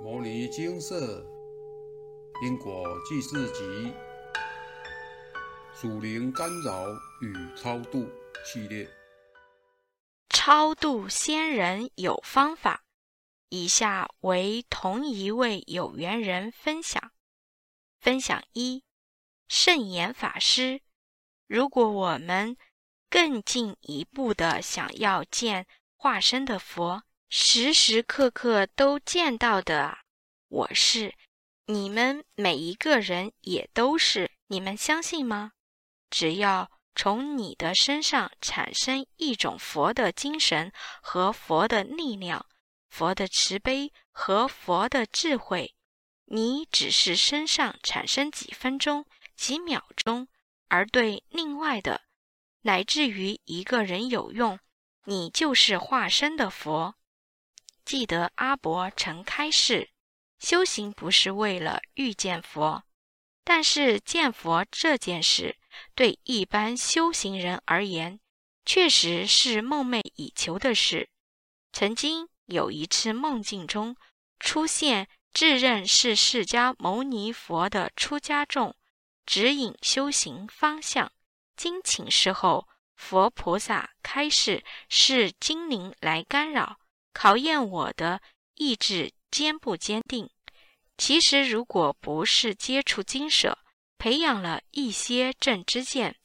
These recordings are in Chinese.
《摩尼金色因果记事集》属灵干扰与超度系列。超度仙人有方法，以下为同一位有缘人分享。分享一：圣严法师，如果我们更进一步的想要见化身的佛。时时刻刻都见到的，我是你们每一个人也都是，你们相信吗？只要从你的身上产生一种佛的精神和佛的力量、佛的慈悲和佛的智慧，你只是身上产生几分钟、几秒钟，而对另外的，乃至于一个人有用，你就是化身的佛。记得阿伯曾开示，修行不是为了遇见佛，但是见佛这件事，对一般修行人而言，确实是梦寐以求的事。曾经有一次梦境中出现自认是释迦牟尼佛的出家众，指引修行方向。经请示后，佛菩萨开示是精灵来干扰。考验我的意志坚不坚定。其实，如果不是接触金舍，培养了一些正知见，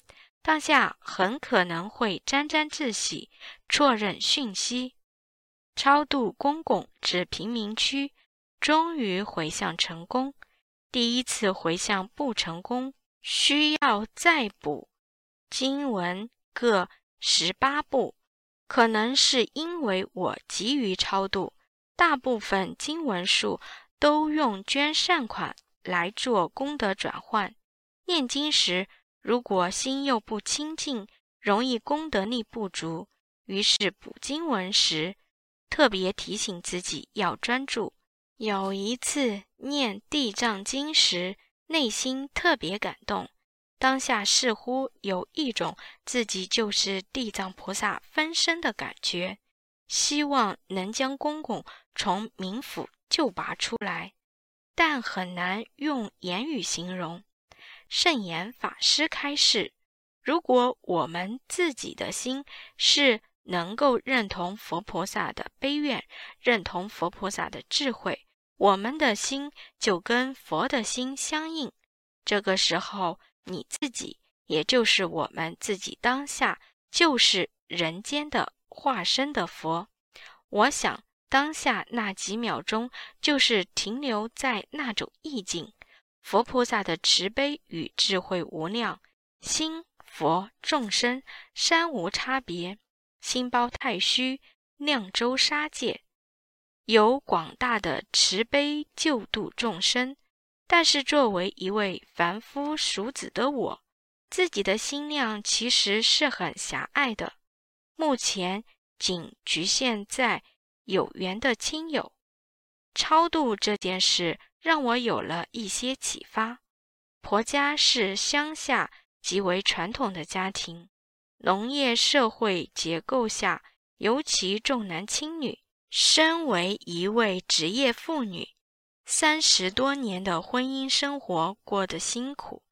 当下很可能会沾沾自喜，错认讯息。超度公公至贫民区，终于回向成功。第一次回向不成功，需要再补经文各十八部。可能是因为我急于超度，大部分经文数都用捐善款来做功德转换。念经时，如果心又不清净，容易功德力不足。于是补经文时，特别提醒自己要专注。有一次念地藏经时，内心特别感动。当下似乎有一种自己就是地藏菩萨分身的感觉，希望能将公公从冥府救拔出来，但很难用言语形容。圣严法师开示：如果我们自己的心是能够认同佛菩萨的悲愿，认同佛菩萨的智慧，我们的心就跟佛的心相应。这个时候。你自己，也就是我们自己当下，就是人间的化身的佛。我想，当下那几秒钟，就是停留在那种意境。佛菩萨的慈悲与智慧无量，心佛众生三无差别，心包太虚，量周沙界，有广大的慈悲救度众生。但是，作为一位凡夫俗子的我，自己的心量其实是很狭隘的。目前仅局限在有缘的亲友。超度这件事让我有了一些启发。婆家是乡下极为传统的家庭，农业社会结构下尤其重男轻女。身为一位职业妇女。三十多年的婚姻生活过得辛苦，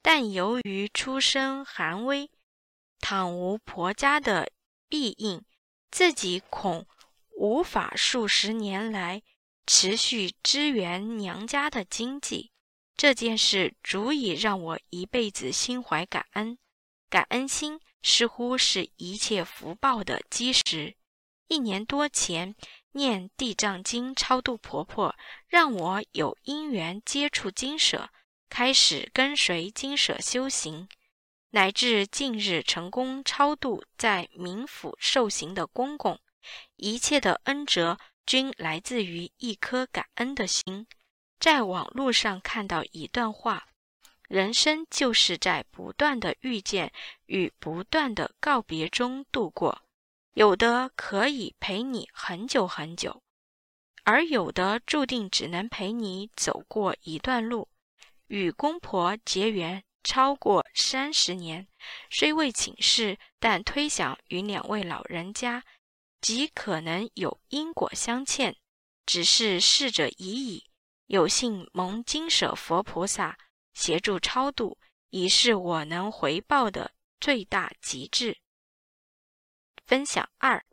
但由于出身寒微，倘无婆家的庇应，自己恐无法数十年来持续支援娘家的经济。这件事足以让我一辈子心怀感恩，感恩心似乎是一切福报的基石。一年多前。念地藏经超度婆婆，让我有因缘接触金舍，开始跟随金舍修行，乃至近日成功超度在冥府受刑的公公，一切的恩泽均来自于一颗感恩的心。在网络上看到一段话：人生就是在不断的遇见与不断的告别中度过。有的可以陪你很久很久，而有的注定只能陪你走过一段路。与公婆结缘超过三十年，虽未请示，但推想与两位老人家极可能有因果相欠。只是逝者已矣。有幸蒙金舍佛菩萨协助超度，已是我能回报的最大极致。分享二：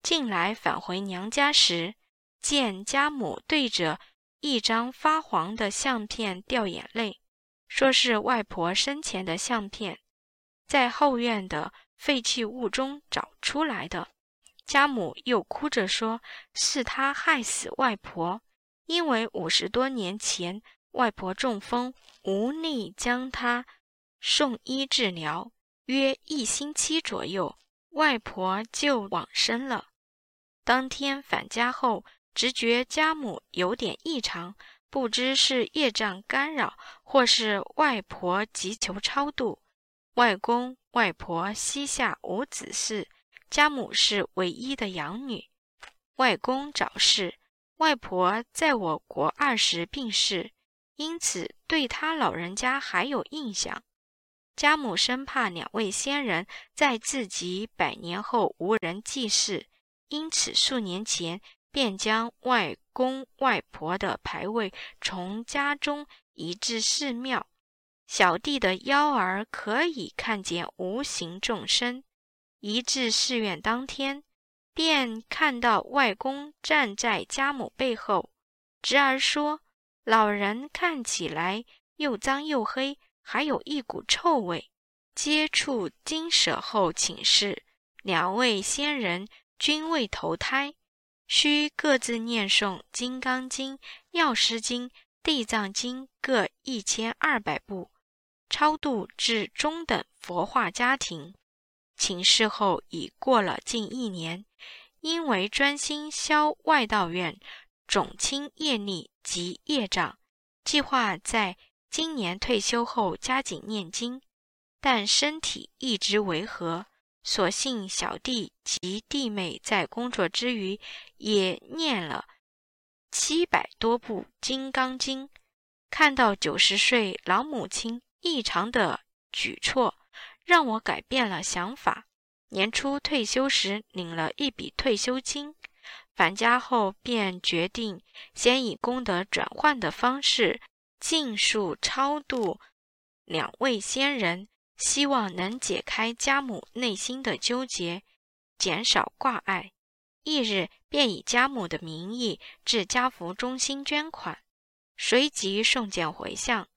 近来返回娘家时，见家母对着一张发黄的相片掉眼泪，说是外婆生前的相片，在后院的废弃物中找出来的。家母又哭着说：“是他害死外婆。”因为五十多年前外婆中风，无力将她送医治疗，约一星期左右，外婆就往生了。当天返家后，直觉家母有点异常，不知是业障干扰，或是外婆急求超度。外公外婆膝下无子嗣，家母是唯一的养女。外公早逝。外婆在我国二时病逝，因此对他老人家还有印象。家母生怕两位先人在自己百年后无人祭祀，因此数年前便将外公外婆的牌位从家中移至寺庙。小弟的幺儿可以看见无形众生。移至寺院当天。便看到外公站在家母背后，侄儿说：“老人看起来又脏又黑，还有一股臭味。”接触金舍后请示，两位仙人均未投胎，需各自念诵《金刚经》《药师经》《地藏经》各一千二百部，超度至中等佛化家庭。请示后已过了近一年。因为专心消外道院种清业力及业障，计划在今年退休后加紧念经，但身体一直违和，所幸小弟及弟妹在工作之余也念了七百多部《金刚经》。看到九十岁老母亲异常的举措，让我改变了想法。年初退休时领了一笔退休金，返家后便决定先以功德转换的方式尽数超度两位仙人，希望能解开家母内心的纠结，减少挂碍。翌日便以家母的名义至家福中心捐款，随即送件回向。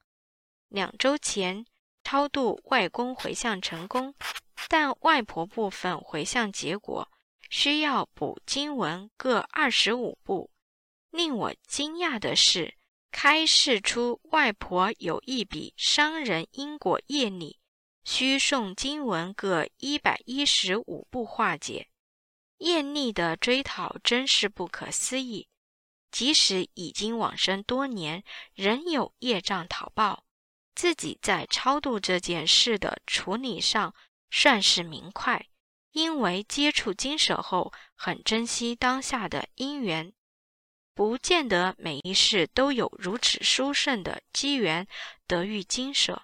两周前超度外公回向成功。但外婆部分回向结果需要补经文各二十五部。令我惊讶的是，开示出外婆有一笔伤人因果业力，需诵经文各一百一十五部化解。业力的追讨真是不可思议，即使已经往生多年，仍有业障讨报。自己在超度这件事的处理上。算是明快，因为接触经舍后，很珍惜当下的因缘，不见得每一世都有如此殊胜的机缘得遇金舍。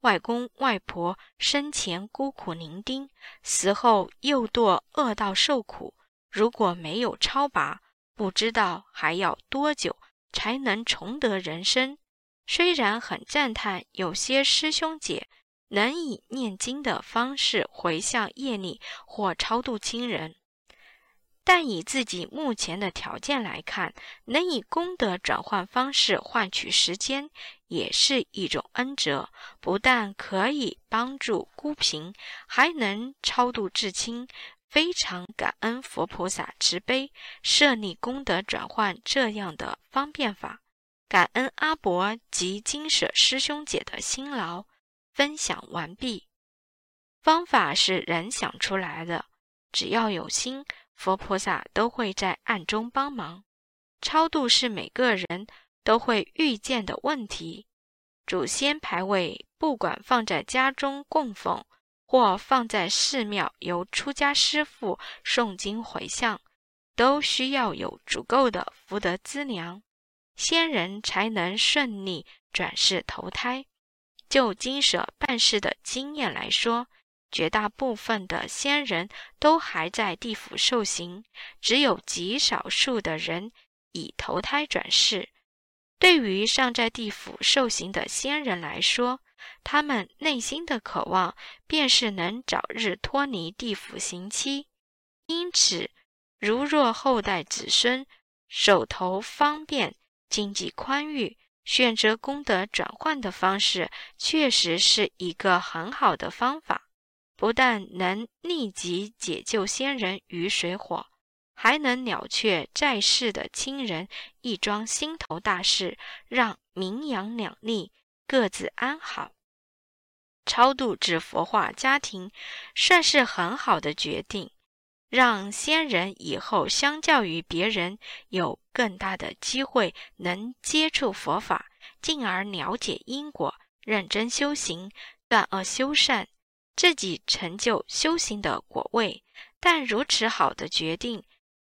外公外婆生前孤苦伶仃，死后又堕恶道受苦，如果没有超拔，不知道还要多久才能重得人生。虽然很赞叹有些师兄姐。能以念经的方式回向业力或超度亲人，但以自己目前的条件来看，能以功德转换方式换取时间，也是一种恩泽。不但可以帮助孤贫，还能超度至亲，非常感恩佛菩萨慈悲设立功德转换这样的方便法，感恩阿伯及金舍师兄姐的辛劳。分享完毕。方法是人想出来的，只要有心，佛菩萨都会在暗中帮忙。超度是每个人都会遇见的问题。祖先牌位，不管放在家中供奉，或放在寺庙由出家师父诵经回向，都需要有足够的福德资粮，先人才能顺利转世投胎。就金舍办事的经验来说，绝大部分的仙人都还在地府受刑，只有极少数的人已投胎转世。对于尚在地府受刑的仙人来说，他们内心的渴望便是能早日脱离地府刑期。因此，如若后代子孙手头方便、经济宽裕，选择功德转换的方式，确实是一个很好的方法。不但能立即解救先人于水火，还能了却在世的亲人一桩心头大事，让名扬两利各自安好。超度至佛化家庭，算是很好的决定，让先人以后相较于别人有更大的机会能接触佛法，进而了解因果，认真修行，断恶修善。自己成就修行的果位，但如此好的决定，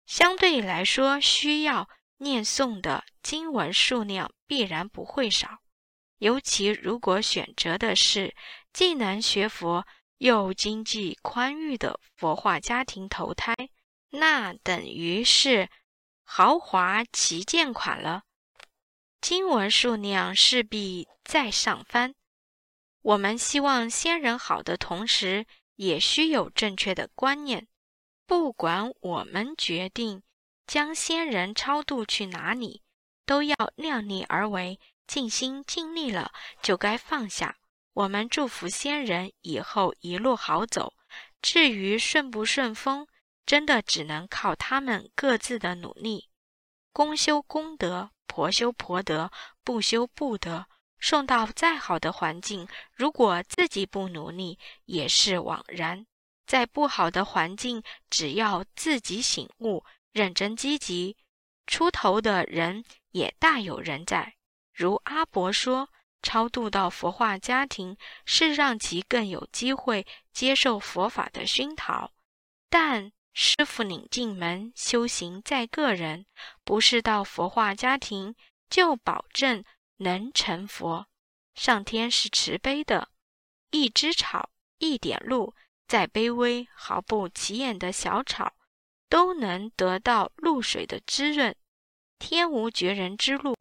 相对来说需要念诵的经文数量必然不会少。尤其如果选择的是既能学佛又经济宽裕的佛化家庭投胎，那等于是豪华旗舰款了，经文数量势必再上翻。我们希望先人好的同时，也需有正确的观念。不管我们决定将先人超度去哪里，都要量力而为，尽心尽力了就该放下。我们祝福先人以后一路好走。至于顺不顺风，真的只能靠他们各自的努力。公修公德，婆修婆德，不修不得。送到再好的环境，如果自己不努力，也是枉然。在不好的环境，只要自己醒悟、认真积极，出头的人也大有人在。如阿伯说，超度到佛化家庭，是让其更有机会接受佛法的熏陶。但师傅领进门，修行在个人，不是到佛化家庭就保证。能成佛，上天是慈悲的。一枝草，一点露，再卑微、毫不起眼的小草，都能得到露水的滋润。天无绝人之路，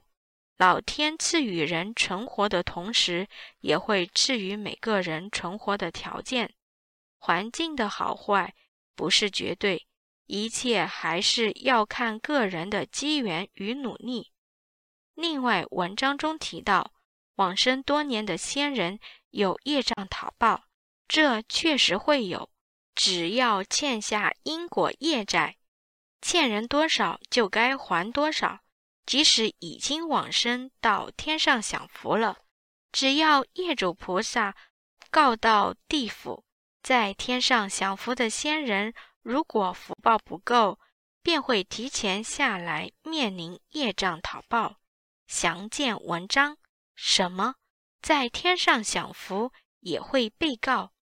老天赐予人存活的同时，也会赐予每个人存活的条件。环境的好坏不是绝对，一切还是要看个人的机缘与努力。另外，文章中提到，往生多年的仙人有业障讨报，这确实会有。只要欠下因果业债，欠人多少就该还多少。即使已经往生到天上享福了，只要业主菩萨告到地府，在天上享福的仙人，如果福报不够，便会提前下来面临业障讨报。详见文章。什么在天上享福也会被告，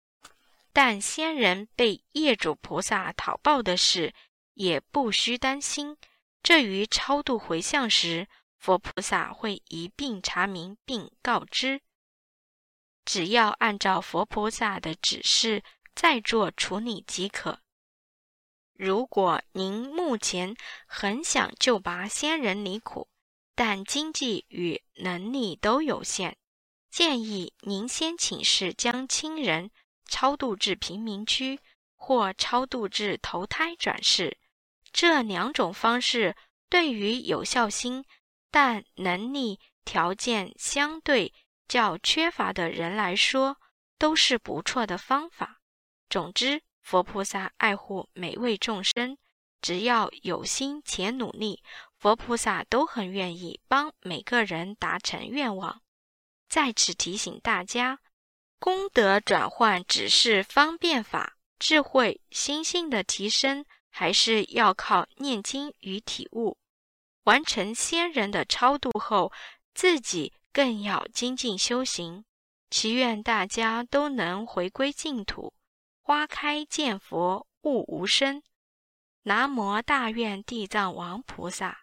但仙人被业主菩萨讨报的事也不需担心。这于超度回向时，佛菩萨会一并查明并告知。只要按照佛菩萨的指示再做处理即可。如果您目前很想救拔仙人离苦，但经济与能力都有限，建议您先请示将亲人超度至贫民区，或超度至投胎转世。这两种方式对于有孝心但能力条件相对较缺乏的人来说，都是不错的方法。总之，佛菩萨爱护每位众生，只要有心且努力。佛菩萨都很愿意帮每个人达成愿望。在此提醒大家，功德转换只是方便法，智慧心性的提升还是要靠念经与体悟。完成先人的超度后，自己更要精进修行。祈愿大家都能回归净土，花开见佛，悟无生。南无大愿地藏王菩萨。